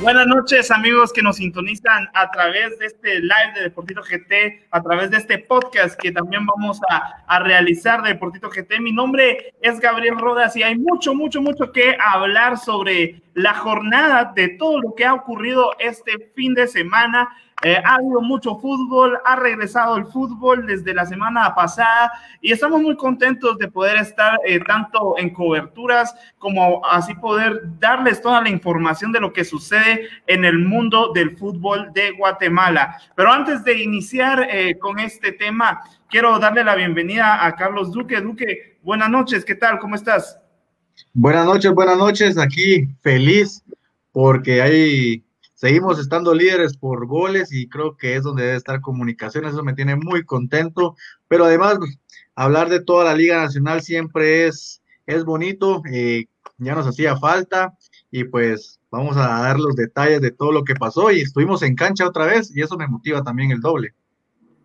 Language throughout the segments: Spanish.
Buenas noches amigos que nos sintonizan a través de este live de Deportito GT, a través de este podcast que también vamos a, a, realizar de Deportito GT. Mi nombre es Gabriel Rodas y hay mucho, mucho, mucho que hablar sobre la jornada de todo lo que ha ocurrido este fin de semana. Eh, ha habido mucho fútbol, ha regresado el fútbol desde la semana pasada y estamos muy contentos de poder estar eh, tanto en coberturas como así poder darles toda la información de lo que sucede en el mundo del fútbol de Guatemala. Pero antes de iniciar eh, con este tema, quiero darle la bienvenida a Carlos Duque. Duque, buenas noches, ¿qué tal? ¿Cómo estás? Buenas noches, buenas noches. Aquí feliz porque hay Seguimos estando líderes por goles y creo que es donde debe estar comunicaciones. Eso me tiene muy contento. Pero además, pues, hablar de toda la Liga Nacional siempre es, es bonito. Eh, ya nos hacía falta y pues vamos a dar los detalles de todo lo que pasó y estuvimos en cancha otra vez y eso me motiva también el doble.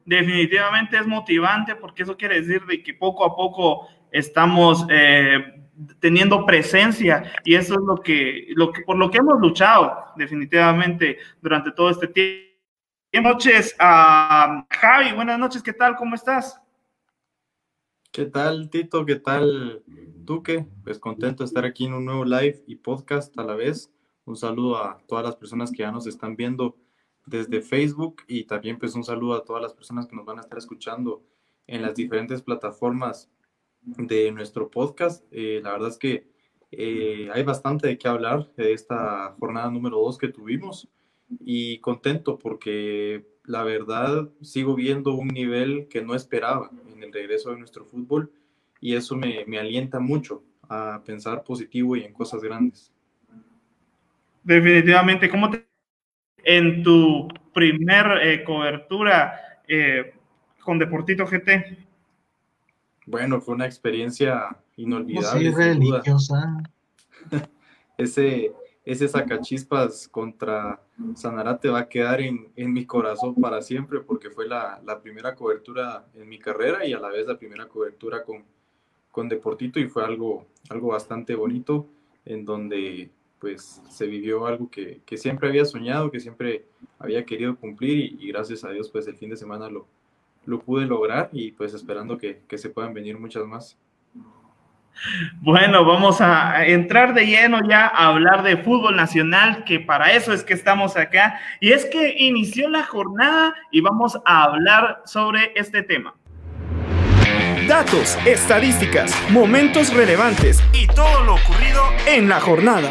Definitivamente es motivante porque eso quiere decir de que poco a poco estamos eh, teniendo presencia y eso es lo que, lo que, por lo que hemos luchado definitivamente durante todo este tiempo. Buenas noches a Javi, buenas noches, ¿qué tal? ¿Cómo estás? ¿Qué tal, Tito? ¿Qué tal, Duque? Pues contento de estar aquí en un nuevo live y podcast a la vez. Un saludo a todas las personas que ya nos están viendo desde Facebook y también pues un saludo a todas las personas que nos van a estar escuchando en las diferentes plataformas de nuestro podcast. Eh, la verdad es que eh, hay bastante de qué hablar de esta jornada número 2 que tuvimos y contento porque la verdad sigo viendo un nivel que no esperaba en el regreso de nuestro fútbol y eso me, me alienta mucho a pensar positivo y en cosas grandes. Definitivamente, ¿cómo te en tu primer eh, cobertura con Deportito GT? Bueno, fue una experiencia inolvidable. ese, ese sacachispas contra Sanarate va a quedar en, en, mi corazón para siempre porque fue la, la, primera cobertura en mi carrera y a la vez la primera cobertura con, con Deportito y fue algo, algo bastante bonito en donde pues se vivió algo que, que siempre había soñado, que siempre había querido cumplir y, y gracias a Dios pues el fin de semana lo, lo pude lograr y pues esperando que, que se puedan venir muchas más. Bueno, vamos a entrar de lleno ya a hablar de fútbol nacional, que para eso es que estamos acá. Y es que inició la jornada y vamos a hablar sobre este tema. Datos, estadísticas, momentos relevantes y todo lo ocurrido en la jornada.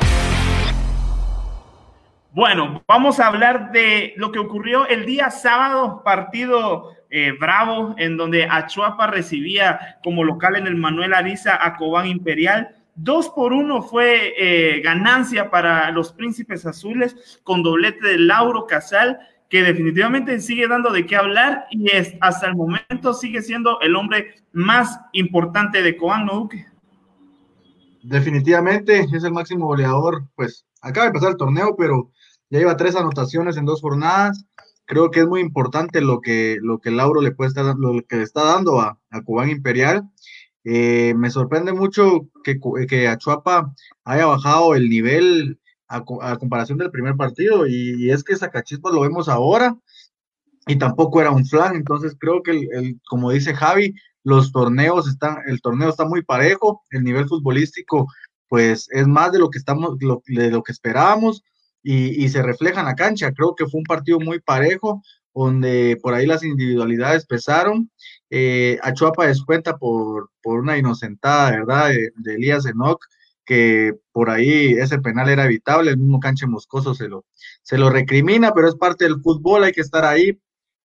Bueno, vamos a hablar de lo que ocurrió el día sábado, partido eh, Bravo, en donde Achuapa recibía como local en el Manuel Ariza a Cobán Imperial. Dos por uno fue eh, ganancia para los Príncipes Azules con doblete de Lauro Casal, que definitivamente sigue dando de qué hablar y es, hasta el momento sigue siendo el hombre más importante de Cobán, ¿no? Definitivamente es el máximo goleador, pues acaba de pasar el torneo, pero ya lleva tres anotaciones en dos jornadas creo que es muy importante lo que, lo que Lauro le puede estar, lo que le está dando a, a Cubán Imperial. Eh, me sorprende mucho que, que Achuapa haya bajado el nivel a, comparación del primer partido y, es que Zacachispas lo vemos ahora y tampoco era un flan, entonces creo que el, como dice Javi, los torneos están, el torneo está muy parejo, el nivel futbolístico pues es más de lo que estamos, de lo que esperábamos, y, se refleja en la cancha. Creo que fue un partido muy parejo, donde por ahí las individualidades pesaron. Eh, Achuapa descuenta por, por una inocentada, ¿verdad?, de, Elías Enoch, que por ahí ese penal era evitable, el mismo canche moscoso se lo, se lo recrimina, pero es parte del fútbol, hay que estar ahí,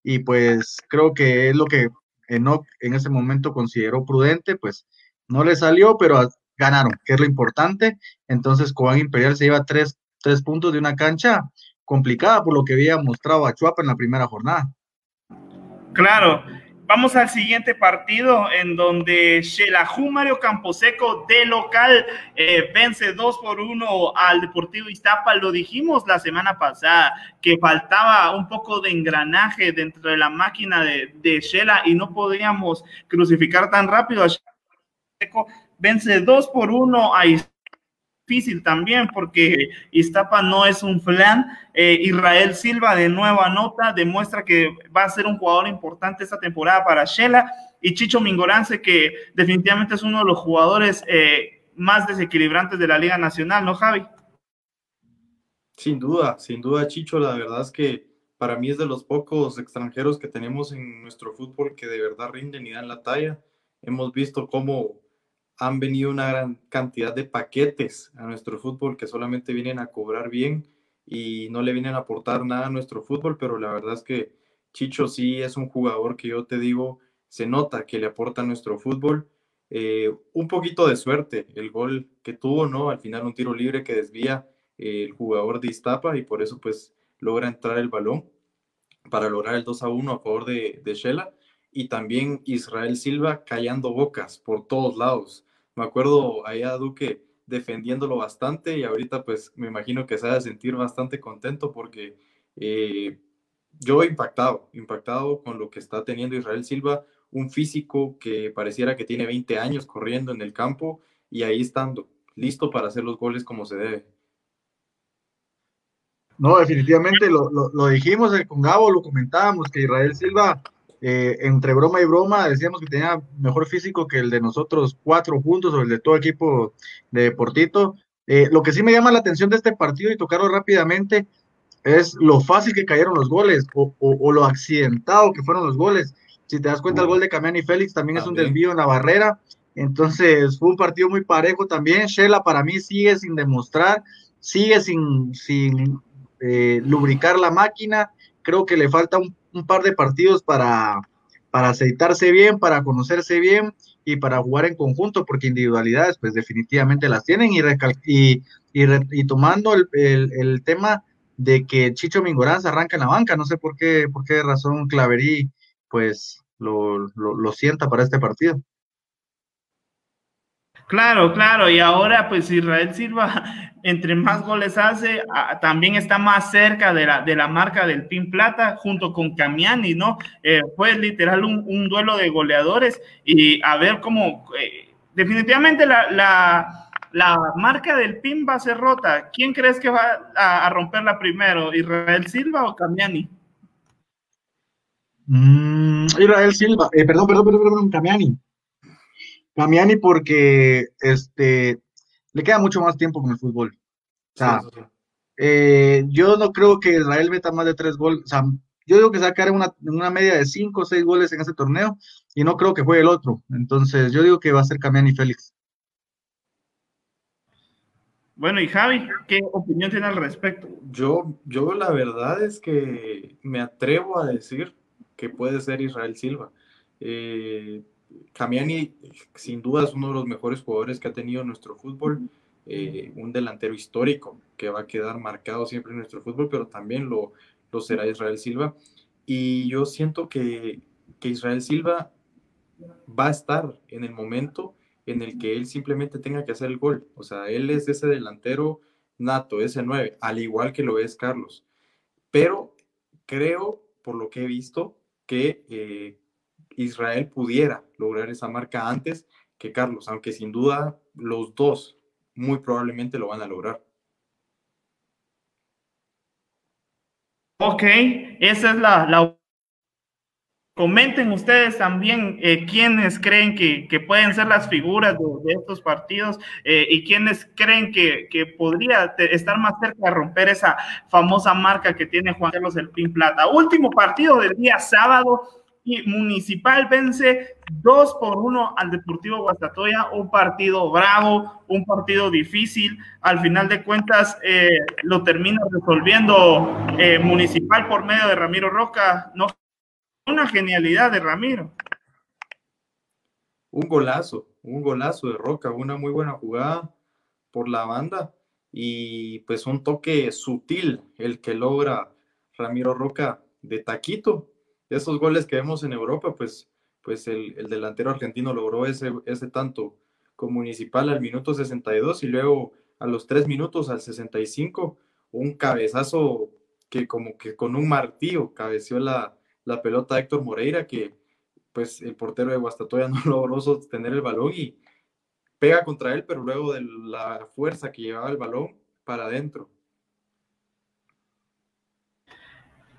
y pues creo que es lo que Enoch en ese momento consideró prudente, pues no le salió, pero ganaron, que es lo importante. Entonces Cobán Imperial se lleva tres tres puntos de una cancha complicada por lo que había mostrado a Chuapa en la primera jornada. Claro, Vamos al siguiente partido en donde Xelajú Mario Camposeco de local eh, vence 2 por 1 al Deportivo Iztapa. Lo dijimos la semana pasada que faltaba un poco de engranaje dentro de la máquina de, de Shela y no podíamos crucificar tan rápido a Seco. Vence 2 por 1 a Iztapa difícil también porque Iztapa no es un flan. Eh, Israel Silva de nueva nota demuestra que va a ser un jugador importante esta temporada para Shela y Chicho Mingorance que definitivamente es uno de los jugadores eh, más desequilibrantes de la Liga Nacional, ¿no, Javi? Sin duda, sin duda, Chicho, la verdad es que para mí es de los pocos extranjeros que tenemos en nuestro fútbol que de verdad rinden y dan la talla. Hemos visto cómo han venido una gran cantidad de paquetes a nuestro fútbol que solamente vienen a cobrar bien y no le vienen a aportar nada a nuestro fútbol, pero la verdad es que Chicho sí es un jugador que yo te digo, se nota que le aporta a nuestro fútbol. Eh, un poquito de suerte, el gol que tuvo, ¿no? Al final un tiro libre que desvía eh, el jugador de Iztapa y por eso pues logra entrar el balón para lograr el 2 a 1 a favor de, de Shela y también Israel Silva callando bocas por todos lados me acuerdo allá Duque defendiéndolo bastante y ahorita pues me imagino que se ha de sentir bastante contento porque eh, yo impactado, impactado con lo que está teniendo Israel Silva, un físico que pareciera que tiene 20 años corriendo en el campo y ahí estando, listo para hacer los goles como se debe. No, definitivamente lo, lo dijimos con Gabo, lo comentábamos, que Israel Silva eh, entre broma y broma decíamos que tenía mejor físico que el de nosotros cuatro juntos o el de todo equipo de Deportito. Eh, lo que sí me llama la atención de este partido y tocarlo rápidamente es lo fácil que cayeron los goles o, lo accidentado que fueron los goles. Si te das cuenta, el gol de Camiani Félix también, es un desvío en la barrera. Entonces fue un partido muy parejo también. Shela para mí sigue sin demostrar, sigue sin, sin eh, lubricar la máquina. Creo que le falta un un par de partidos para, para aceitarse bien, para conocerse bien y para jugar en conjunto, porque individualidades pues definitivamente las tienen y, y, y, tomando el, el, tema de que Chicho Mingorán se arranca en la banca, no sé por qué, por qué razón Claverí pues lo, lo sienta para este partido. Claro, claro, y ahora pues Israel Silva, entre más goles hace, también está más cerca de la, de la marca del Pin Plata junto con Camiani, ¿no? Eh, fue literal un, duelo de goleadores y a ver cómo, eh, definitivamente la, la, marca del Pin va a ser rota. ¿Quién crees que va a, romperla primero, Israel Silva o Camiani? Mm, Israel Silva, eh, perdón, perdón, perdón, perdón, Camiani. Camiani porque este, le queda mucho más tiempo con el fútbol. O sea, eh, yo no creo que Israel meta más de tres goles. O sea, yo digo que sacará una, una media de cinco o seis goles en ese torneo y no creo que juegue el otro. Entonces, yo digo que va a ser Camiani Félix. Bueno, y Javi, ¿qué opinión tiene al respecto? Yo, yo la verdad es que me atrevo a decir que puede ser Israel Silva. Eh, Camiani, sin duda, es uno de los mejores jugadores que ha tenido nuestro fútbol. Eh, un delantero histórico que va a quedar marcado siempre en nuestro fútbol, pero también lo, lo será Israel Silva. Y yo siento que, que Israel Silva va a estar en el momento en el que él simplemente tenga que hacer el gol. O sea, él es ese delantero nato, ese 9, al igual que lo es Carlos. Pero creo, por lo que he visto, que eh, Israel pudiera lograr esa marca antes que Carlos, aunque sin duda los dos muy probablemente lo van a lograr. Ok, esa es la... Comenten ustedes también eh, quiénes creen que, pueden ser las figuras de, estos partidos eh, y quiénes creen que, que, podría estar más cerca de romper esa famosa marca que tiene Juan Carlos El Pin Plata. Último partido del día sábado, Municipal vence 2 por 1 al Deportivo Guastatoya, un partido bravo, un partido difícil. Al final de cuentas, eh, lo termina resolviendo eh, Municipal por medio de Ramiro Roca. Una genialidad de Ramiro. Un golazo, un golazo de Roca, una muy buena jugada por la banda y pues un toque sutil el que logra Ramiro Roca de taquito. Esos goles que vemos en Europa, pues, pues el, el delantero argentino logró ese, ese tanto con Municipal al minuto 62 y luego a los tres minutos al 65 un cabezazo que como que con un martillo cabeció la, la pelota a Héctor Moreira que pues el portero de Guastatoya no logró sostener el balón y pega contra él, pero luego de la fuerza que llevaba el balón para adentro.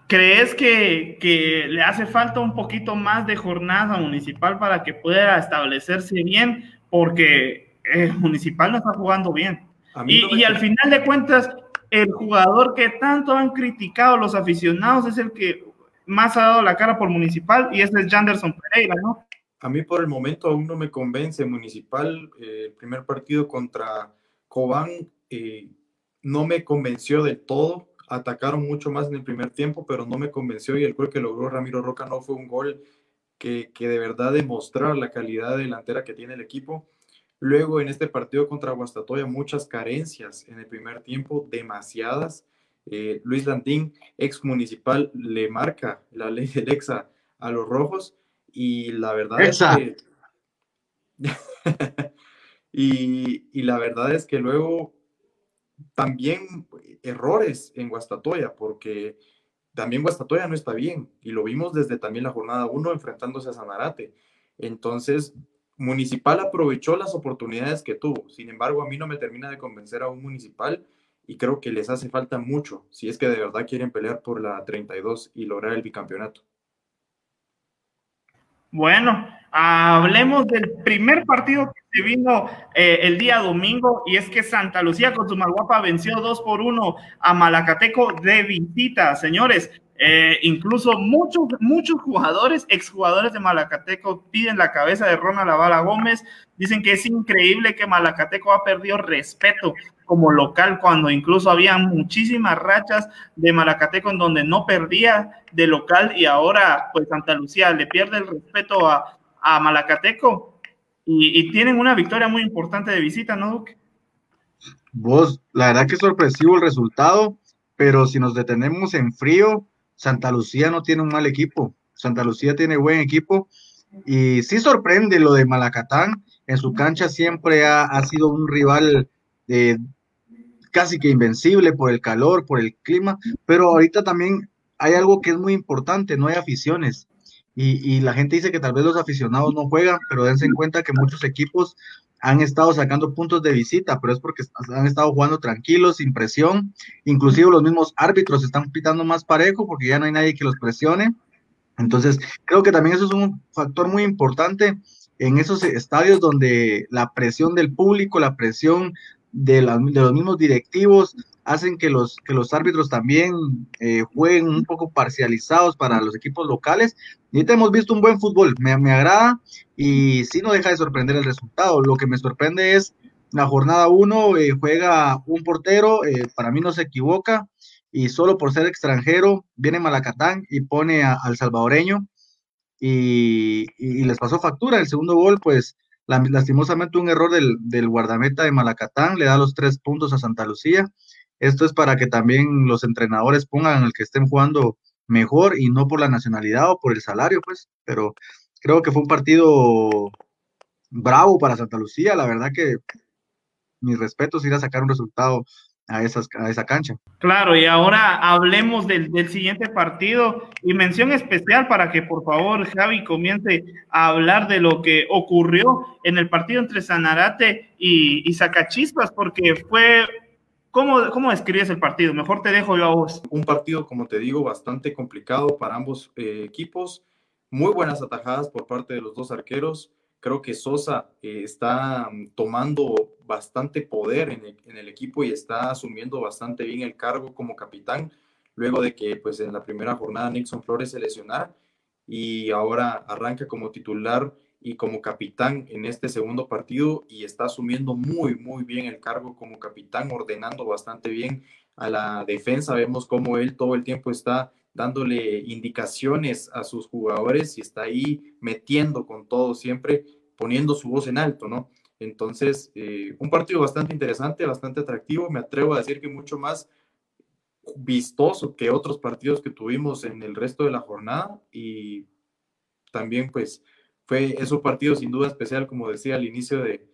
¿Crees que, que, le hace falta un poquito más de jornada municipal para que pueda establecerse bien? Porque el municipal no está jugando bien. Y, y, al final de cuentas, el jugador que tanto han criticado los aficionados es el que más ha dado la cara por municipal y ese es Janderson Pereira, ¿no? A mí por el momento aún no me convence municipal. Eh, el primer partido contra Cobán eh, no me convenció del todo atacaron mucho más en el primer tiempo, pero no me convenció y el gol que logró Ramiro Roca no fue un gol que, que de verdad demostrara la calidad delantera que tiene el equipo. Luego en este partido contra Guastatoya muchas carencias en el primer tiempo, demasiadas. Eh, Luis Landín, ex municipal, le marca la ley del EXA a los rojos y la verdad es que... y, y la verdad es que luego también errores en Guastatoya, porque también Guastatoya no está bien, y lo vimos desde también la jornada 1 enfrentándose a Sanarate. Entonces, Municipal aprovechó las oportunidades que tuvo. Sin embargo, a mí no me termina de convencer a un Municipal y creo que les hace falta mucho si es que de verdad quieren pelear por la 32 y lograr el bicampeonato. Bueno, hablemos del primer partido que se vino eh, el día domingo y es que Santa Lucía con su Malguapa venció 2 por 1 a Malacateco de visita, señores. Eh, incluso muchos, muchos jugadores, exjugadores de Malacateco, piden la cabeza de Ronald Lavala Gómez. Dicen que es increíble que Malacateco ha perdido respeto como local cuando incluso había muchísimas rachas de Malacateco en donde no perdía de local y ahora pues Santa Lucía le pierde el respeto a, a Malacateco y, tienen una victoria muy importante de visita, ¿no, Duque? Vos, la verdad que es sorpresivo el resultado, pero si nos detenemos en frío, Santa Lucía no tiene un mal equipo. Santa Lucía tiene buen equipo y sí sorprende lo de Malacatán. En su cancha siempre ha, ha sido un rival eh, casi que invencible por el calor, por el clima, pero ahorita también hay algo que es muy importante, no hay aficiones. Y, y, la gente dice que tal vez los aficionados no juegan, pero dense en cuenta que muchos equipos han estado sacando puntos de visita, pero es porque han estado jugando tranquilos, sin presión. Inclusive los mismos árbitros están pitando más parejo porque ya no hay nadie que los presione. Entonces, creo que también eso es un factor muy importante en esos estadios donde la presión del público, la presión de, la, de los mismos directivos, hacen que los, que los árbitros también eh, jueguen un poco parcializados para los equipos locales. Y ahorita hemos visto un buen fútbol, me, me agrada y sí no deja de sorprender el resultado. Lo que me sorprende es la jornada 1, eh, juega un portero, eh, para mí no se equivoca, y solo por ser extranjero viene Malacatán y pone al salvadoreño y, y, les pasó factura. El segundo gol, pues lastimosamente un error del, del guardameta de Malacatán le da los tres puntos a Santa Lucía esto es para que también los entrenadores pongan el que estén jugando mejor y no por la nacionalidad o por el salario, pues. Pero creo que fue un partido bravo para Santa Lucía. La verdad que mis respetos ir a sacar un resultado a, esas, a esa cancha. Claro, y ahora hablemos del, del, siguiente partido y mención especial para que por favor Javi comience a hablar de lo que ocurrió en el partido entre Sanarate y, y Zacachispas, porque fue ¿Cómo, ¿Cómo describes el partido? Mejor te dejo yo a vos. Un partido, como te digo, bastante complicado para ambos eh, equipos. Muy buenas atajadas por parte de los dos arqueros. Creo que Sosa eh, está mm, tomando bastante poder en el, equipo y está asumiendo bastante bien el cargo como capitán, luego de que pues, en la primera jornada Nixon Flores se lesionara y ahora arranca como titular y como capitán en este segundo partido y está asumiendo muy, muy bien el cargo como capitán, ordenando bastante bien a la defensa. Vemos cómo él todo el tiempo está dándole indicaciones a sus jugadores y está ahí metiendo con todo siempre, poniendo su voz en alto, ¿no? Entonces, eh, un partido bastante interesante, bastante atractivo. Me atrevo a decir que mucho más vistoso que otros partidos que tuvimos en el resto de la jornada. Y también, pues, fue es un partido sin duda especial, como decía al inicio de,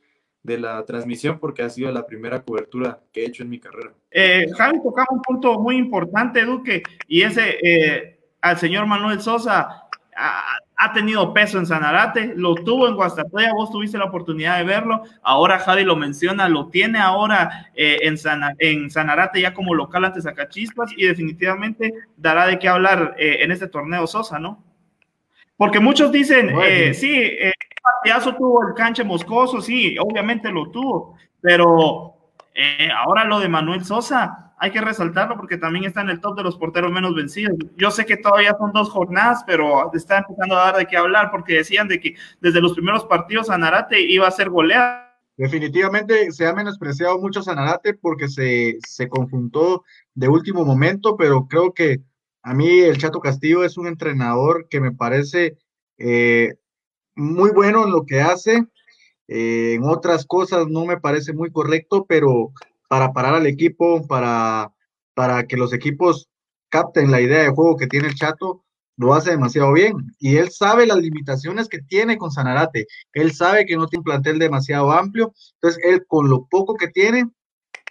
de la transmisión porque ha sido la primera cobertura que he hecho en mi carrera. Eh, Javi tocaba un punto muy importante, Duque, y ese eh, al señor Manuel Sosa ha, tenido peso en Sanarate, lo tuvo en Guastatoya, vos tuviste la oportunidad de verlo, ahora Javi lo menciona, lo tiene ahora eh, en, en Sanarate ya como local ante Zacachispas y definitivamente dará de qué hablar eh, en este torneo Sosa, ¿no? Porque muchos dicen, sí, partidazo tuvo el canche moscoso, sí, obviamente lo tuvo, pero eh, ahora lo de Manuel Sosa, hay que resaltarlo porque también está en el top de los porteros menos vencidos. Yo sé que todavía son dos jornadas, pero está empezando a dar de qué hablar porque decían de que desde los primeros partidos Zanarate iba a ser goleado. Definitivamente se ha menospreciado mucho Zanarate porque se, se conjuntó de último momento, pero creo que a mí el Chato Castillo es un entrenador que me parece eh, muy bueno en lo que hace, eh, en otras cosas no me parece muy correcto, pero para parar al equipo, para, para que los equipos capten la idea de juego que tiene el Chato, lo hace demasiado bien. Y él sabe las limitaciones que tiene con Sanarate. Él sabe que no tiene un plantel demasiado amplio. Entonces, él con lo poco que tiene,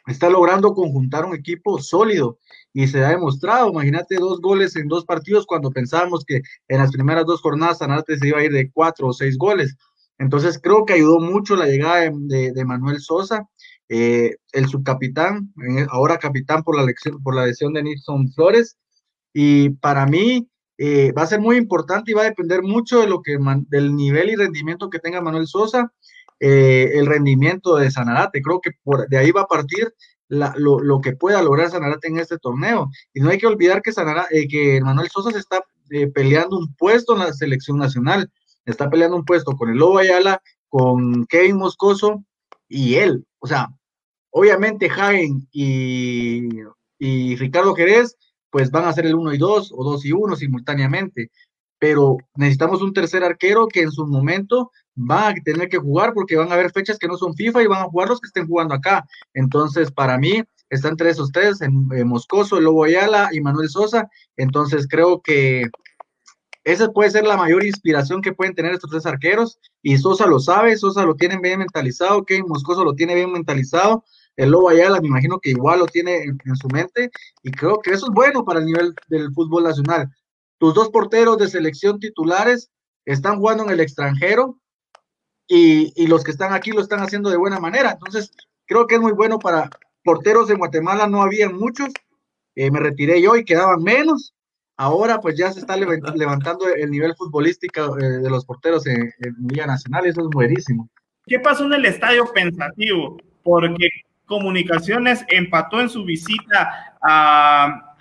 está logrando conjuntar un equipo sólido y se ha demostrado. Imagínate dos goles en dos partidos cuando pensábamos que en las primeras dos jornadas Sanarte se iba a ir de cuatro o seis goles. Entonces creo que ayudó mucho la llegada de, Manuel Sosa, eh, el subcapitán, ahora capitán por la, lección, por la lesión de Nixon Flores. Y para mí eh, va a ser muy importante y va a depender mucho de lo que del nivel y rendimiento que tenga Manuel Sosa, eh, el rendimiento de Sanarate. Creo que por, de ahí va a partir lo, que pueda lograr Sanarate en este torneo. Y no hay que olvidar que, eh, que Manuel Sosa se está eh, peleando un puesto en la selección nacional. Está peleando un puesto con el Lobo Ayala, con Kevin Moscoso y él. O sea, obviamente Jaén y, y Ricardo Jerez, pues van a ser el 1 y 2 o 2 y 1 simultáneamente. Pero necesitamos un tercer arquero que en su momento van a tener que jugar porque van a haber fechas que no son FIFA y van a jugar los que estén jugando acá. Entonces, para mí, están entre esos tres, en, Moscoso, el Lobo Ayala y Manuel Sosa. Entonces, creo que esa puede ser la mayor inspiración que pueden tener estos tres arqueros. Y Sosa lo sabe, Sosa lo tiene bien mentalizado, que Moscoso lo tiene bien mentalizado. El Lobo Ayala, me imagino que igual lo tiene en su mente. Y creo que eso es bueno para el nivel del fútbol nacional. Tus dos porteros de selección titulares están jugando en el extranjero y, los que están aquí lo están haciendo de buena manera. Entonces, creo que es muy bueno para porteros en Guatemala, no había muchos, eh, me retiré yo y quedaban menos. Ahora pues ya se está levantando el nivel futbolístico eh, de los porteros en, en Liga Nacional, eso es buenísimo. ¿Qué pasó en el estadio pensativo? Porque Comunicaciones empató en su visita a,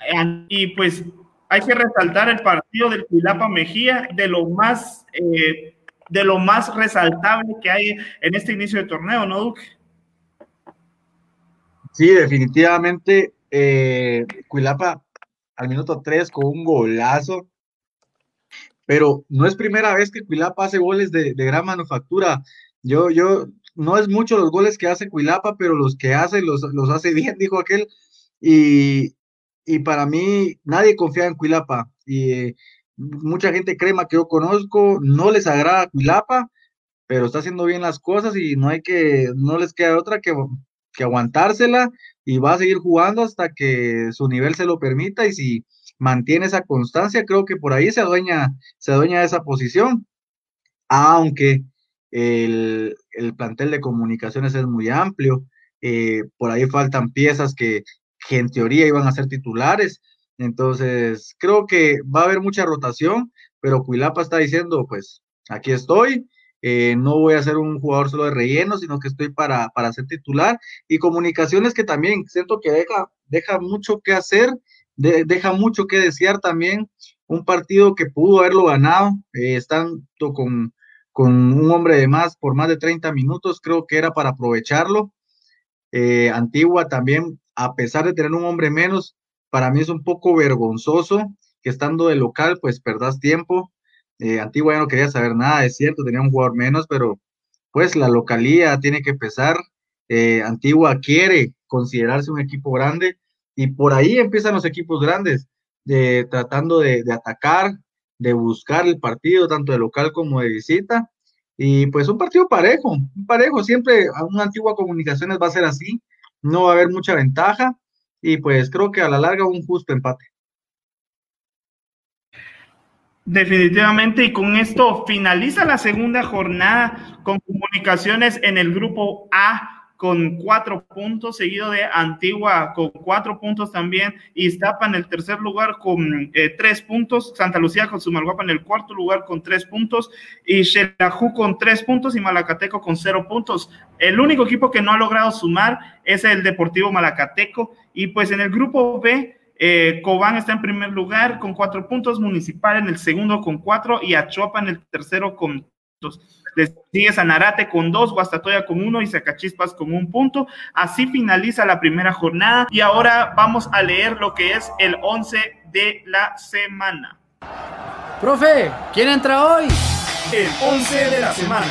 y pues hay que resaltar el partido del Pilapa Mejía, de lo más eh, de lo más resaltable que hay en este inicio de torneo, ¿no, Duque? Sí, definitivamente. Eh, Cuilapa al minuto 3 con un golazo. Pero no es primera vez que Cuilapa hace goles de, gran manufactura. Yo, yo, no es mucho los goles que hace Cuilapa, pero los que hace los, los hace bien, dijo aquel. Y, y para mí, nadie confía en Cuilapa. Y mucha gente crema que yo conozco, no les agrada Cuilapa, pero está haciendo bien las cosas y no hay que, no les queda otra que, que aguantársela y va a seguir jugando hasta que su nivel se lo permita y si mantiene esa constancia, creo que por ahí se adueña, se adueña de esa posición, aunque el, plantel de comunicaciones es muy amplio, eh, por ahí faltan piezas que, que en teoría iban a ser titulares, entonces, creo que va a haber mucha rotación, pero Cuilapa está diciendo, pues, aquí estoy, eh, no voy a ser un jugador solo de relleno, sino que estoy para, para ser titular. Y comunicaciones que también siento que deja, deja mucho que hacer, deja mucho que desear también. Un partido que pudo haberlo ganado, eh, estando con, con un hombre de más por más de 30 minutos, creo que era para aprovecharlo. Eh, Antigua también, a pesar de tener un hombre menos, para mí es un poco vergonzoso que estando de local, pues perdás tiempo. Eh, Antigua ya no quería saber nada, es cierto, tenía un jugador menos, pero pues la localía tiene que pesar. Eh, Antigua quiere considerarse un equipo grande y por ahí empiezan los equipos grandes, de, tratando de, de atacar, de buscar el partido, tanto de local como de visita. Y pues un partido parejo, un parejo, siempre a una antigua comunicaciones va a ser así, no va a haber mucha ventaja y pues creo que a la larga un justo empate. Definitivamente, y con esto finaliza la segunda jornada con comunicaciones en el grupo A con cuatro puntos, seguido de Antigua con cuatro puntos también, Iztapa en el tercer lugar con eh, tres puntos, Santa Lucía con Sumalguapa en el cuarto lugar con tres puntos, y Xelajú con tres puntos y Malacateco con cero puntos. El único equipo que no ha logrado sumar es el Deportivo Malacateco, y pues en el grupo B, eh, Cobán está en primer lugar con cuatro puntos, Municipal en el segundo con cuatro y Achopa en el tercero con dos. Le sigue Sanarate con dos, Guastatoya con uno y Zacachispas con un punto. Así finaliza la primera jornada y ahora vamos a leer lo que es el 11 de la semana. Profe, ¿quién entra hoy? El 11 de la semana.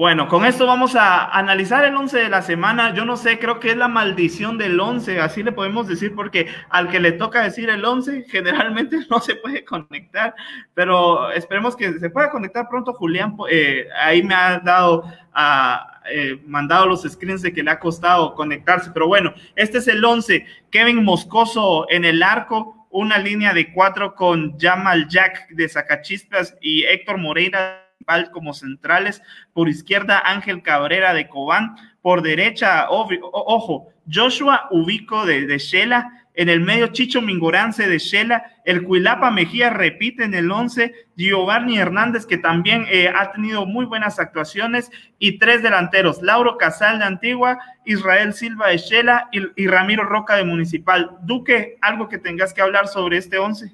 Bueno, con esto vamos a analizar el 11 de la semana. Yo no sé, creo que es la maldición del 11, así le podemos decir, porque al que le toca decir el 11 generalmente no se puede conectar, pero esperemos que se pueda conectar pronto. Julián eh, ahí me ha dado, a, eh, mandado los screens de que le ha costado conectarse, pero bueno, este es el 11. Kevin Moscoso en el arco, una línea de cuatro con Jamal Jack de Zacachispas y Héctor Moreira como centrales, por izquierda Ángel Cabrera de Cobán, por derecha, ojo, Joshua Ubico de, de Shela, en el medio Chicho Mingorance de Shela, el Cuilapa Mejía repite en el 11, Giovanni Hernández que también eh, ha tenido muy buenas actuaciones y tres delanteros, Lauro Casal de Antigua, Israel Silva de Shela y, y Ramiro Roca de Municipal. Duque, algo que tengas que hablar sobre este 11.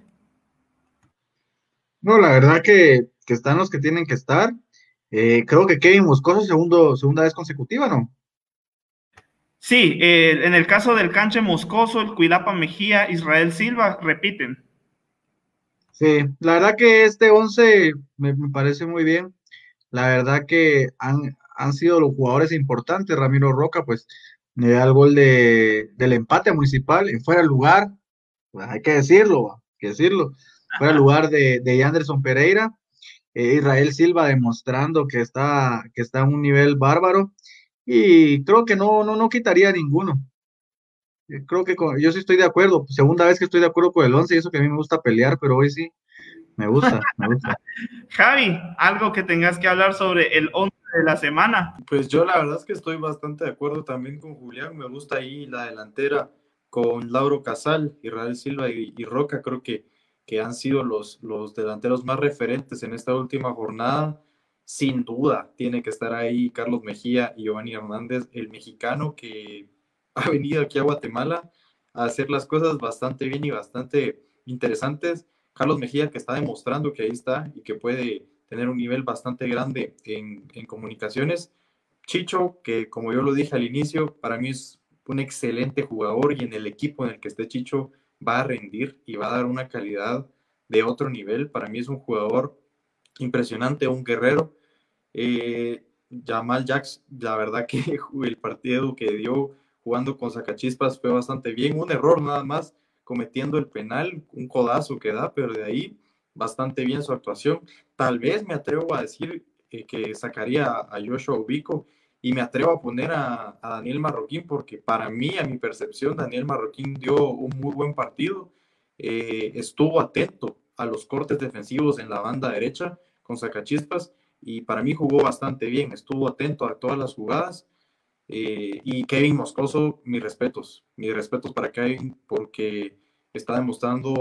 No, la verdad que que están los que tienen que estar. Eh, creo que Kevin Moscoso, segundo, segunda vez consecutiva, ¿no? Sí, eh, en el caso del Canche Moscoso, el Cuilapa Mejía, Israel Silva, repiten. Sí, la verdad que este 11 me, parece muy bien. La verdad que han, han, sido los jugadores importantes. Ramiro Roca, pues, le da el gol de, del empate municipal en fuera de lugar. Pues, hay que decirlo, hay que decirlo. Fuera de lugar de, de Anderson Pereira. Eh, Israel Silva demostrando que está, que está a un nivel bárbaro y creo que no, no, no quitaría ninguno. Eh, creo que yo sí estoy de acuerdo. Segunda vez que estoy de acuerdo con el 11 y eso que a mí me gusta pelear, pero hoy sí me gusta, me gusta. Javi, algo que tengas que hablar sobre el 11 de la semana. Pues yo la verdad es que estoy bastante de acuerdo también con Julián. Me gusta ahí la delantera con Lauro Casal, Israel Silva y Roca. Creo que que han sido los, los delanteros más referentes en esta última jornada. Sin duda, tiene que estar ahí Carlos Mejía y Giovanni Hernández, el mexicano que ha venido aquí a Guatemala a hacer las cosas bastante bien y bastante interesantes. Carlos Mejía que está demostrando que ahí está y que puede tener un nivel bastante grande en, en comunicaciones. Chicho, que como yo lo dije al inicio, para mí es un excelente jugador y en el equipo en el que esté Chicho va a rendir y va a dar una calidad de otro nivel. Para mí es un jugador impresionante, un guerrero. Eh, Jamal Jax, la verdad que el partido que dio jugando con Sacachispas fue bastante bien. Un error nada más cometiendo el penal, un codazo que da, pero de ahí bastante bien su actuación. Tal vez me atrevo a decir eh, que sacaría a Joshua Ubico y me atrevo a poner a, Daniel Marroquín porque para mí, a mi percepción, Daniel Marroquín dio un muy buen partido. Eh, estuvo atento a los cortes defensivos en la banda derecha con Sacachispas y para mí jugó bastante bien, estuvo atento a todas las jugadas. Eh, y Kevin Moscoso, mis respetos, mis respetos para Kevin porque está demostrando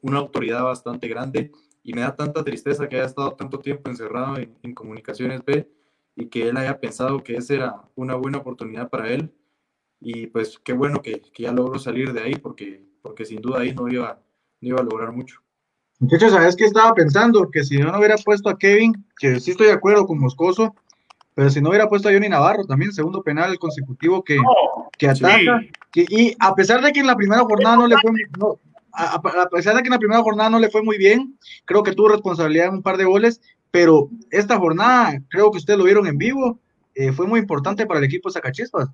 una autoridad bastante grande y me da tanta tristeza que haya estado tanto tiempo encerrado en, en Comunicaciones B y que él haya pensado que esa era una buena oportunidad para él. Y pues qué bueno que, que ya logró salir de ahí porque, porque sin duda ahí no iba, no iba a lograr mucho. Muchachos, ¿sabes qué estaba pensando? Que si yo no hubiera puesto a Kevin, que sí estoy de acuerdo con Moscoso, pero si no hubiera puesto a Johnny Navarro, también segundo penal consecutivo que, que ataca, y a pesar de que en la primera jornada no le fue, no, a, pesar de que en la primera jornada no le fue muy bien, creo que tuvo responsabilidad en un par de goles, pero esta jornada, creo que ustedes lo vieron en vivo, eh, fue muy importante para el equipo Zacachispas.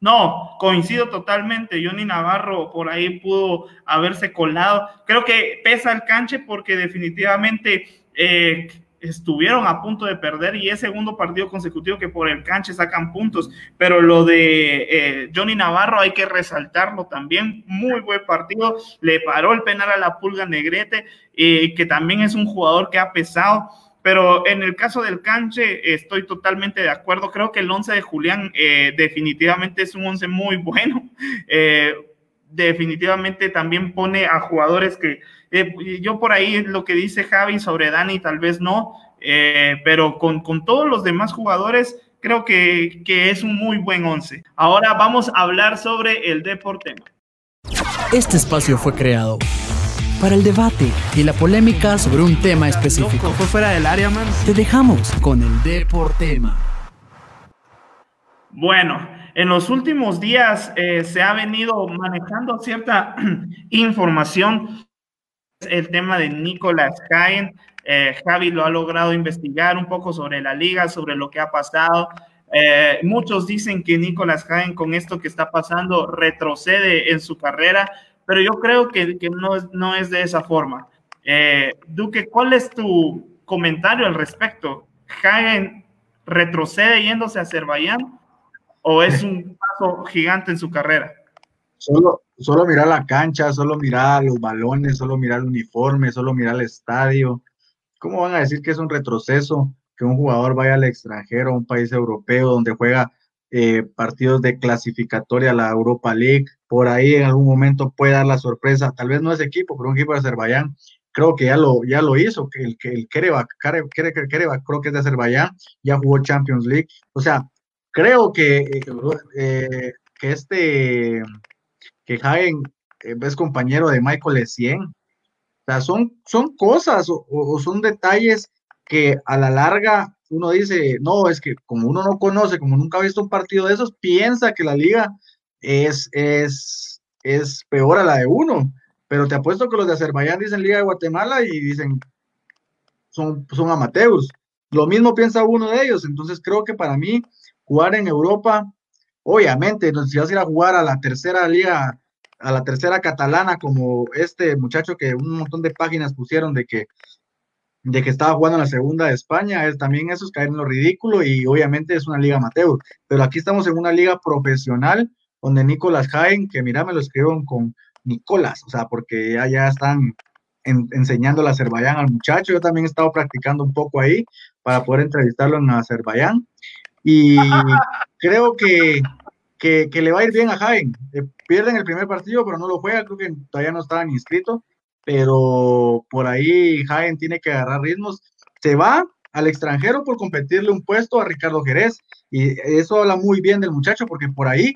No, coincido totalmente. Johnny Navarro por ahí pudo haberse colado. Creo que pesa el canche porque definitivamente eh, estuvieron a punto de perder y es segundo partido consecutivo que por el canche sacan puntos, pero lo de eh, Johnny Navarro hay que resaltarlo también, muy buen partido, le paró el penal a la pulga negrete, y que también es un jugador que ha pesado, pero en el caso del canche estoy totalmente de acuerdo, creo que el 11 de Julián eh, definitivamente es un 11 muy bueno. Definitivamente también pone a jugadores que eh, yo por ahí lo que dice Javi sobre Dani tal vez no, eh, pero con, con, todos los demás jugadores creo que, que es un muy buen once. Ahora vamos a hablar sobre el deporte. Este espacio fue creado para el debate y la polémica sobre un tema específico. Fue fuera del área, man. Te dejamos con el deportema. Bueno, en los últimos días eh, se ha venido manejando cierta información. El tema de Nicolás Caen. Eh, Javi lo ha logrado investigar un poco sobre la liga, sobre lo que ha pasado. Eh, muchos dicen que Nicolás Caen con esto que está pasando retrocede en su carrera, pero yo creo que, no, no es de esa forma. Duque, ¿cuál es tu comentario al respecto? ¿Hagen retrocede yéndose a Azerbaiyán o es un paso gigante en su carrera? Solo, solo mirar la cancha, solo mirar los balones, solo mirar el uniforme, solo mirar el estadio. ¿Cómo van a decir que es un retroceso que un jugador vaya al extranjero, a un país europeo donde juega eh, partidos de clasificatoria a la Europa League? Por ahí en algún momento puede dar la sorpresa, tal vez no es equipo, pero un equipo de Azerbaiyán. Creo que ya lo, ya lo hizo, que el, el Kerevac, creo que es de Azerbaiyán, ya jugó Champions League. O sea, creo que, eh, que este que Hagen eh, es compañero de Michael Essien. O sea, son, son cosas o, o, son detalles que a la larga uno dice, no, es que como uno no conoce, como nunca ha visto un partido de esos, piensa que la liga es, es, es peor a la de uno. Pero te apuesto que los de Azerbaiyán dicen Liga de Guatemala y dicen son, son amateurs. Lo mismo piensa uno de ellos. Entonces creo que para mí jugar en Europa Obviamente, si vas a ir a jugar a la tercera liga, a la tercera catalana, como este muchacho que un montón de páginas pusieron de que, de que estaba jugando en la segunda de España, es, también eso es caer en lo ridículo y obviamente es una liga amateur. Pero aquí estamos en una liga profesional donde Nicolás Jaén, que mira, me lo escribieron con Nicolás, o sea, porque ya, ya están en, enseñando el Azerbaiyán al muchacho. Yo también he estado practicando un poco ahí para poder entrevistarlo en Azerbaiyán. Y creo que, que, le va a ir bien a Jaén. Eh, pierden el primer partido, pero no lo juega. Creo que todavía no estaban inscritos. Pero por ahí Jaén tiene que agarrar ritmos. Se va al extranjero por competirle un puesto a Ricardo Jerez. Y eso habla muy bien del muchacho, porque por ahí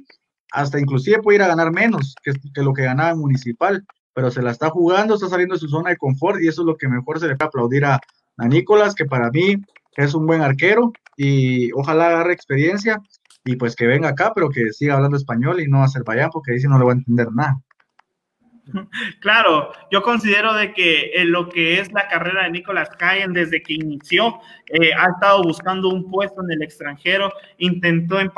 hasta inclusive puede ir a ganar menos que, que lo que ganaba en municipal. Pero se la está jugando, está saliendo de su zona de confort y eso es lo que mejor se le puede aplaudir a, a Nicolás, que para mí es un buen arquero y ojalá agarre experiencia y pues que venga acá, pero que siga hablando español y no Azerbaiyán, porque ahí sí no le va a entender nada. Claro, yo considero de que en lo que es la carrera de Nicolás Cayen desde que inició, eh, ha estado buscando un puesto en el extranjero, intentó en,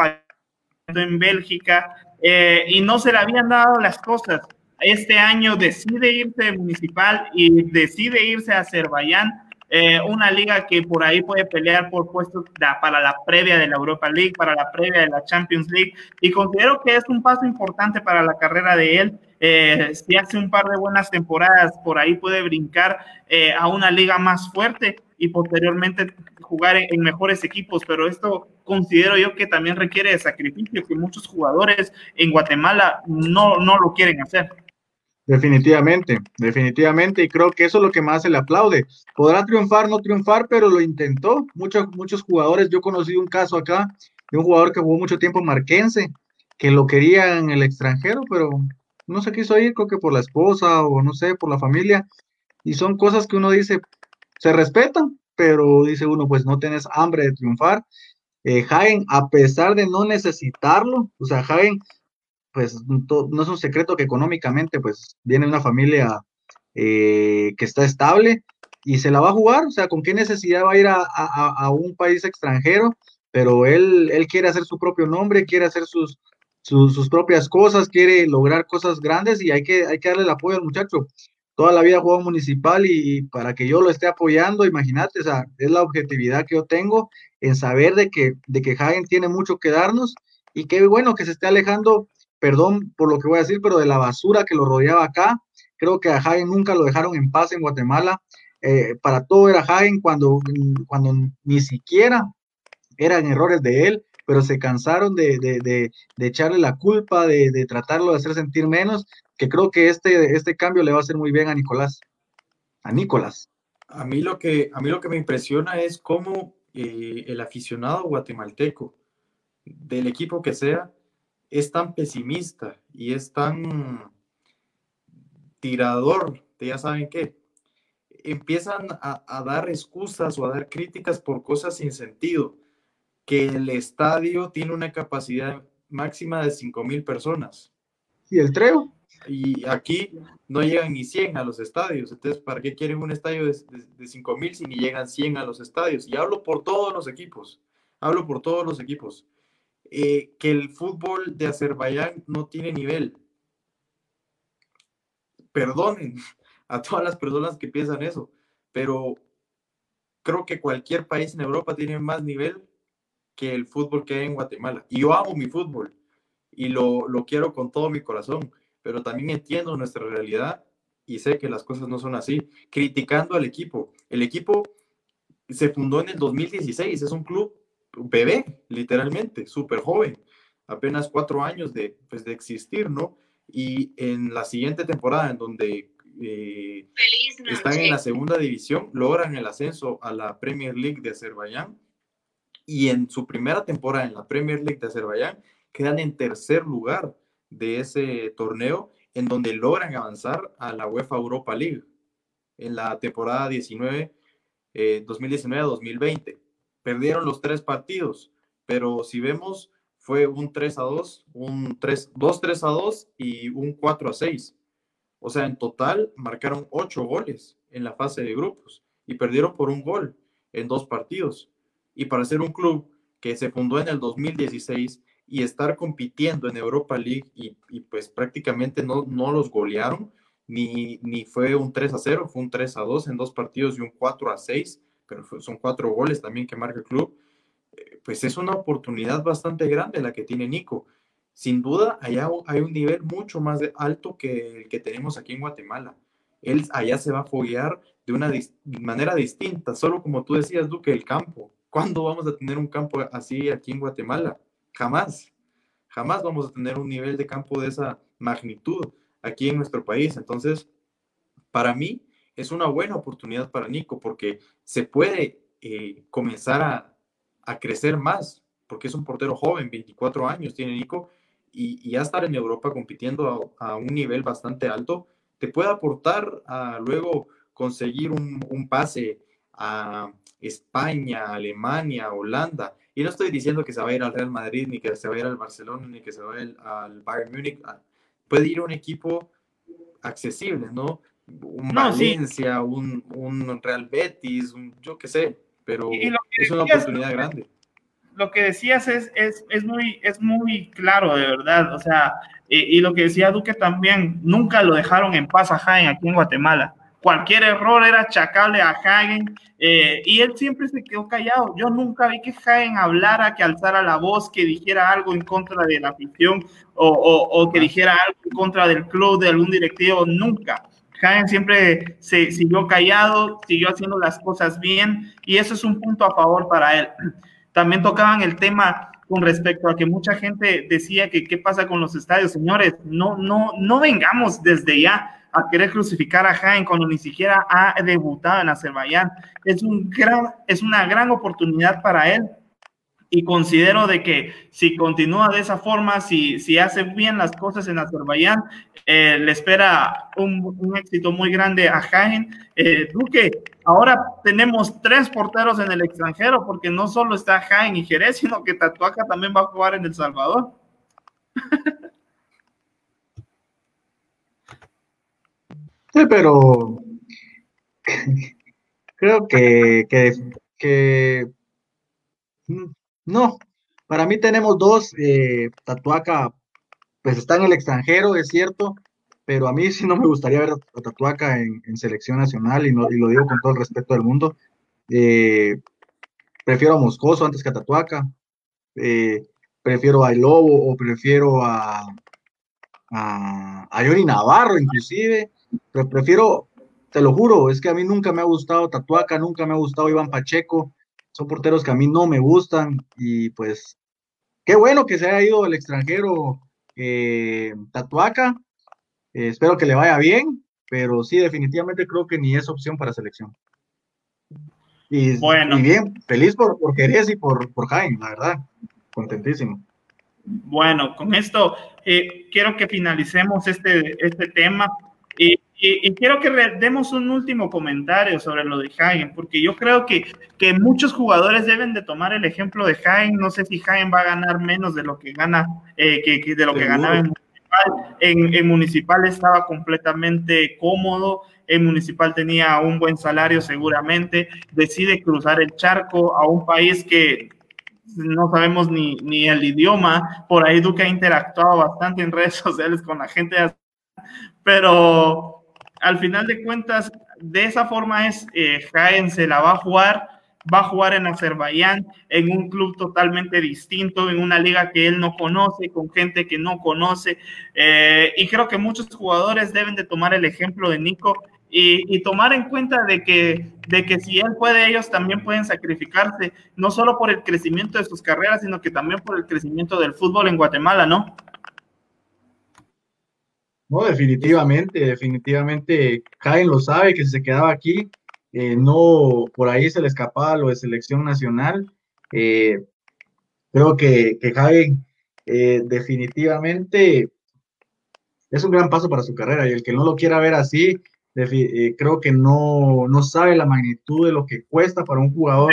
en Bélgica eh, y no se le habían dado las cosas. Este año decide irse municipal y decide irse a Azerbaiyán eh, una liga que por ahí puede pelear por puestos para la previa de la Europa League, para la previa de la Champions League, y considero que es un paso importante para la carrera de él. Eh, si hace un par de buenas temporadas, por ahí puede brincar eh, a una liga más fuerte y posteriormente jugar en, mejores equipos, pero esto considero yo que también requiere de sacrificio, que muchos jugadores en Guatemala no, no lo quieren hacer. Definitivamente, definitivamente, y creo que eso es lo que más se le aplaude. Podrá triunfar, no triunfar, pero lo intentó. Muchos, muchos jugadores, yo conocí un caso acá de un jugador que jugó mucho tiempo en Marquense, que lo quería en el extranjero, pero no se quiso ir, creo que por la esposa o no sé, por la familia. Y son cosas que uno dice, se respetan, pero dice uno, pues no tienes hambre de triunfar. Eh, a pesar de no necesitarlo, o sea, Jaén pues no es un secreto que económicamente pues viene una familia eh, que está estable y se la va a jugar, o sea, con qué necesidad va a ir a, a, un país extranjero, pero él, él quiere hacer su propio nombre, quiere hacer sus, sus, propias cosas, quiere lograr cosas grandes y hay que, hay que darle el apoyo al muchacho. Toda la vida jugó municipal y, para que yo lo esté apoyando, imagínate, o sea, es la objetividad que yo tengo en saber de que, de que Hagen tiene mucho que darnos y qué bueno que se esté alejando, perdón por lo que voy a decir, pero de la basura que lo rodeaba acá. Creo que a Hagen nunca lo dejaron en paz en Guatemala. Eh, para todo era Hagen cuando, cuando ni siquiera eran errores de él, pero se cansaron de, de, de, echarle la culpa, de, tratarlo de hacer sentir menos, que creo que este, este cambio le va a hacer muy bien a Nicolás. A Nicolás. A mí lo que, a mí lo que me impresiona es cómo eh, el aficionado guatemalteco, del equipo que sea, es tan pesimista y es tan tirador de ya saben qué. Empiezan a, a dar excusas o a dar críticas por cosas sin sentido que el estadio tiene una capacidad máxima de 5 mil personas. ¿Y el treo? Y aquí no llegan ni 100 a los estadios. Entonces, ¿para qué quieren un estadio de, de, 5 mil si ni llegan 100 a los estadios? Y hablo por todos los equipos. Hablo por todos los equipos. Eh, que el fútbol de Azerbaiyán no tiene nivel. Perdonen a todas las personas que piensan eso, pero creo que cualquier país en Europa tiene más nivel que el fútbol que hay en Guatemala. Y yo amo mi fútbol y lo, lo quiero con todo mi corazón, pero también entiendo nuestra realidad y sé que las cosas no son así. Criticando al equipo. El equipo se fundó en el 2016, es un club bebé, literalmente, súper joven, apenas cuatro años de, pues, de existir, ¿no? Y en la siguiente temporada, en donde eh, están en la segunda división, logran el ascenso a la Premier League de Azerbaiyán y en su primera temporada en la Premier League de Azerbaiyán quedan en tercer lugar de ese torneo en donde logran avanzar a la UEFA Europa League en la temporada 19, 2019-2020. Perdieron los tres partidos, pero si vemos fue un 3 a 2, un 3, 2 3 a 2 y un 4 a 6. O sea, en total marcaron ocho goles en la fase de grupos y perdieron por un gol en dos partidos. Y para ser un club que se fundó en el 2016 y estar compitiendo en Europa League y, pues prácticamente no, no los golearon, ni, ni fue un 3 a 0, fue un 3 a 2 en dos partidos y un 4 a 6, pero son cuatro goles también que marca el club, eh, pues es una oportunidad bastante grande la que tiene Nico. Sin duda, allá hay un nivel mucho más alto que el que tenemos aquí en Guatemala. Él allá se va a foguear de una manera distinta, solo como tú decías, Duque, el campo. ¿Cuándo vamos a tener un campo así aquí en Guatemala? Jamás. Jamás vamos a tener un nivel de campo de esa magnitud aquí en nuestro país. Entonces, para mí es una buena oportunidad para Nico porque se puede eh, comenzar a, crecer más, porque es un portero joven, 24 años tiene Nico, y, ya estar en Europa compitiendo a, un nivel bastante alto, te puede aportar a luego conseguir un, pase a España, Alemania, Holanda. Y no estoy diciendo que se va a ir al Real Madrid, ni que se va a ir al Barcelona, ni que se va a al Bayern Múnich. Ah, puede ir a un equipo accesible, ¿no? Un Valencia, un, un, Real Betis, yo qué sé, pero es una oportunidad grande. Lo que decías es, es, es, muy, es muy claro, de verdad. O sea, y, y, lo que decía Duque también, nunca lo dejaron en paz a Jaén aquí en Guatemala. Cualquier error era achacable a Hagen eh, y él siempre se quedó callado. Yo nunca vi que Hagen hablara, que alzara la voz, que dijera algo en contra de la afición o, o, que dijera algo en contra del club, de algún directivo. Nunca. Hagen siempre se siguió callado, siguió haciendo las cosas bien y eso es un punto a favor para él. También tocaban el tema con respecto a que mucha gente decía que qué pasa con los estadios. Señores, no, no, no vengamos desde ya a querer crucificar a Jaén cuando ni siquiera ha debutado en Azerbaiyán. Es, un gran, es una gran oportunidad para él y considero de que si continúa de esa forma, si, si hace bien las cosas en Azerbaiyán, eh, le espera un, éxito muy grande a Jaén. Eh, Duque, ahora tenemos tres porteros en el extranjero, porque no solo está Jaén y Jerez, sino que Tatuaca también va a jugar en El Salvador. Sí, pero creo que, que, que mm, no. Para mí tenemos dos. Eh, Tatuaca, pues está en el extranjero, es cierto, pero a mí sí no me gustaría ver a Tatuaca en, selección nacional y, lo digo con todo el respeto del mundo. Eh, prefiero a Moscoso antes que a Tatuaca. Eh, prefiero a Lobo o prefiero a, a, Navarro, inclusive. Pero prefiero, te lo juro, es que a mí nunca me ha gustado Tatuaca, nunca me ha gustado Iván Pacheco. Son porteros que a mí no me gustan y pues qué bueno que se haya ido al extranjero eh, Tatuaca. Eh, espero que le vaya bien, pero sí, definitivamente creo que ni es opción para selección. Y, bueno. bien, feliz por, por Jerez y por, por Jaime, la verdad, contentísimo. Bueno, con esto eh, quiero que finalicemos este, este tema y, y, quiero que demos un último comentario sobre lo de Hagen, porque yo creo que, que muchos jugadores deben de tomar el ejemplo de Hagen. No sé si Hagen va a ganar menos de lo que gana, eh, que, de lo que ganaba en Municipal. En, en Municipal estaba completamente cómodo en Municipal tenía un buen salario seguramente, decide cruzar el charco a un país que no sabemos ni, ni el idioma, por ahí Duque ha interactuado bastante en redes sociales con la gente, pero al final de cuentas, de esa forma es, eh, Jaén se la va a jugar, va a jugar en Azerbaiyán, en un club totalmente distinto, en una liga que él no conoce, con gente que no conoce, eh, y creo que muchos jugadores deben de tomar el ejemplo de Nico y, tomar en cuenta de que, de que si él puede, ellos también pueden sacrificarse, no solo por el crecimiento de sus carreras, sino que también por el crecimiento del fútbol en Guatemala, ¿no? No, definitivamente, definitivamente, Jaén lo sabe, que si se quedaba aquí, eh, no, por ahí se le escapaba lo de selección nacional. Eh, creo que, que Jaén eh, definitivamente es un gran paso para su carrera y el que no lo quiera ver así, creo que no, no, sabe la magnitud de lo que cuesta para un jugador.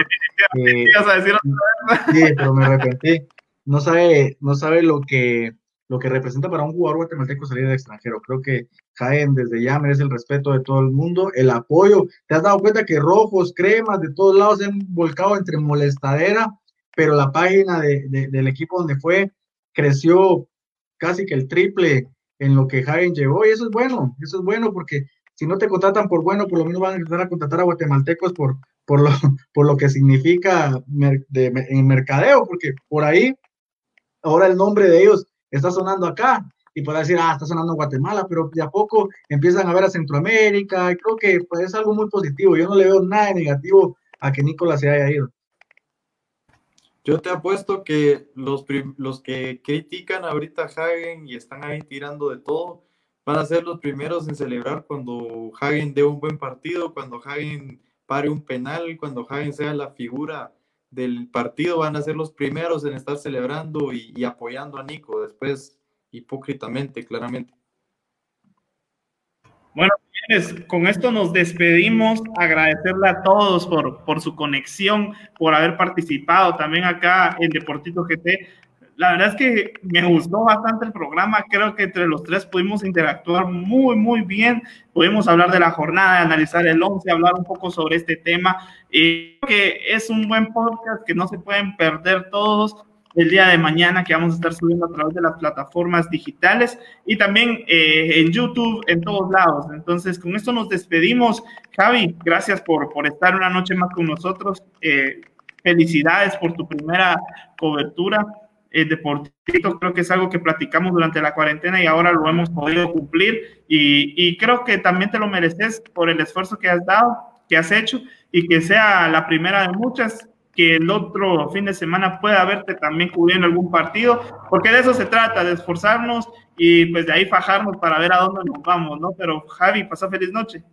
Sí, pero me arrepentí. No sabe, no sabe lo que, lo que representa para un jugador guatemalteco salir del extranjero. Creo que Jaén desde ya merece el respeto de todo el mundo, el apoyo. Te has dado cuenta que rojos, cremas, de todos lados se han volcado entre molestadera, pero la página de, del equipo donde fue creció casi que el triple en lo que Jaén llegó y eso es bueno, eso es bueno porque si no te contratan por bueno, por lo menos van a empezar a contratar a guatemaltecos por, por, lo, por lo que significa en mercadeo, porque por ahí ahora el nombre de ellos está sonando acá y puede decir, ah, está sonando en Guatemala, pero de a poco empiezan a ver a Centroamérica, y creo que pues, es algo muy positivo. Yo no le veo nada de negativo a que Nicolás se haya ido. Yo te apuesto que los, los que critican ahorita Hagen y están ahí tirando de todo, van a ser los primeros en celebrar cuando Hagen dé un buen partido, cuando Hagen pare un penal, cuando Hagen sea la figura del partido, van a ser los primeros en estar celebrando y, apoyando a Nico, después hipócritamente, claramente. Bueno, con esto nos despedimos, agradecerle a todos por, por su conexión, por haber participado también acá en Deportito GT. La verdad es que me gustó bastante el programa. Creo que entre los tres pudimos interactuar muy, muy bien. Pudimos hablar de la jornada, analizar el 11, hablar un poco sobre este tema. Creo que es un buen podcast que no se pueden perder todos el día de mañana que vamos a estar subiendo a través de las plataformas digitales y también eh, en YouTube, en todos lados. Entonces, con esto nos despedimos. Javi, gracias por, por estar una noche más con nosotros. Eh, felicidades por tu primera cobertura eh, deportito, creo que es algo que platicamos durante la cuarentena y ahora lo hemos podido cumplir y, creo que también te lo mereces por el esfuerzo que has dado, que has hecho y que sea la primera de muchas que el otro fin de semana pueda verte también cubriendo algún partido, porque de eso se trata, de esforzarnos y pues de ahí fajarnos para ver a dónde nos vamos, ¿no? Pero Javi, pasa feliz noche.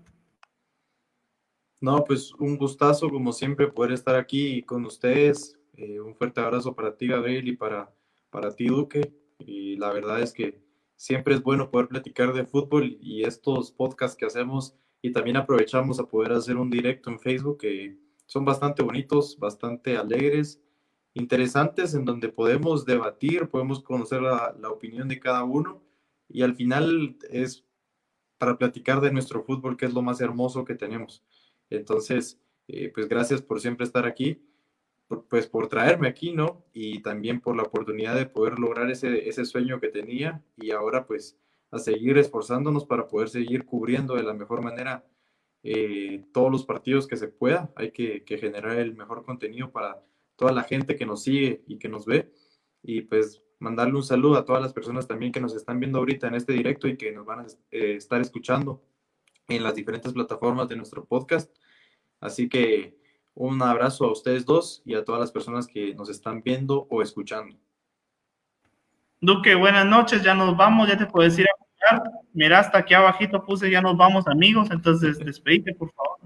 No, pues un gustazo como siempre poder estar aquí con ustedes, eh, un fuerte abrazo para ti, Gabriel, y para, para ti, Duque. Y la verdad es que siempre es bueno poder platicar de fútbol y estos podcasts que hacemos y también aprovechamos a poder hacer un directo en Facebook que son bastante bonitos, bastante alegres, interesantes, en donde podemos debatir, podemos conocer la, la opinión de cada uno y al final es para platicar de nuestro fútbol, que es lo más hermoso que tenemos. Entonces, eh, pues gracias por siempre estar aquí, pues por traerme aquí, ¿no? Y también por la oportunidad de poder lograr ese, ese sueño que tenía y ahora pues a seguir esforzándonos para poder seguir cubriendo de la mejor manera eh, todos los partidos que se pueda. Hay que, generar el mejor contenido para toda la gente que nos sigue y que nos ve. Y pues mandarle un saludo a todas las personas también que nos están viendo ahorita en este directo y que nos van a eh, estar escuchando en las diferentes plataformas de nuestro podcast. Así que un abrazo a ustedes dos y a todas las personas que nos están viendo o escuchando. Duque, buenas noches, ya nos vamos, ya te puedes ir a Mira, hasta aquí abajito puse ya nos vamos amigos, entonces despedite por favor.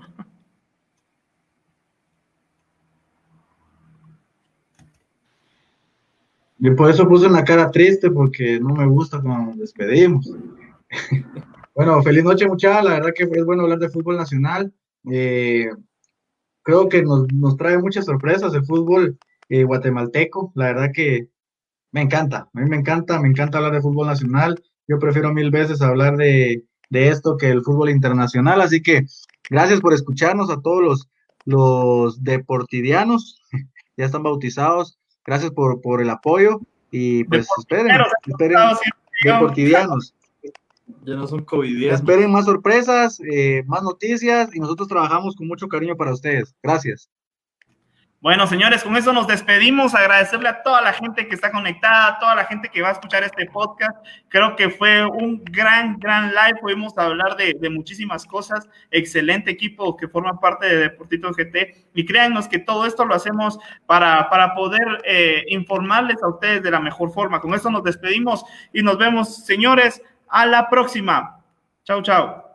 Yo por eso puse una cara triste porque no me gusta cuando nos despedimos. bueno, feliz noche muchachos, la verdad que es bueno hablar de fútbol nacional. Eh, creo que nos, trae muchas sorpresas el fútbol eh, guatemalteco, la verdad que me encanta, a mí me encanta, me encanta hablar de fútbol nacional. Yo prefiero mil veces hablar de, esto que el fútbol internacional. Así que gracias por escucharnos a todos los, los deportivianos. ya están bautizados. Gracias por, por el apoyo. Y pues esperen, esperen, deportivianos. Ya no son covidianos. Esperen más sorpresas, eh, más noticias y nosotros trabajamos con mucho cariño para ustedes. Gracias. Bueno, señores, con eso nos despedimos. Agradecerle a toda la gente que está conectada, a toda la gente que va a escuchar este podcast. Creo que fue un gran, gran live. Pudimos hablar de, muchísimas cosas. Excelente equipo que forma parte de Deportito GT. Y créannos que todo esto lo hacemos para, para poder eh, informarles a ustedes de la mejor forma. Con eso nos despedimos y nos vemos, señores, a la próxima. Chao, chao.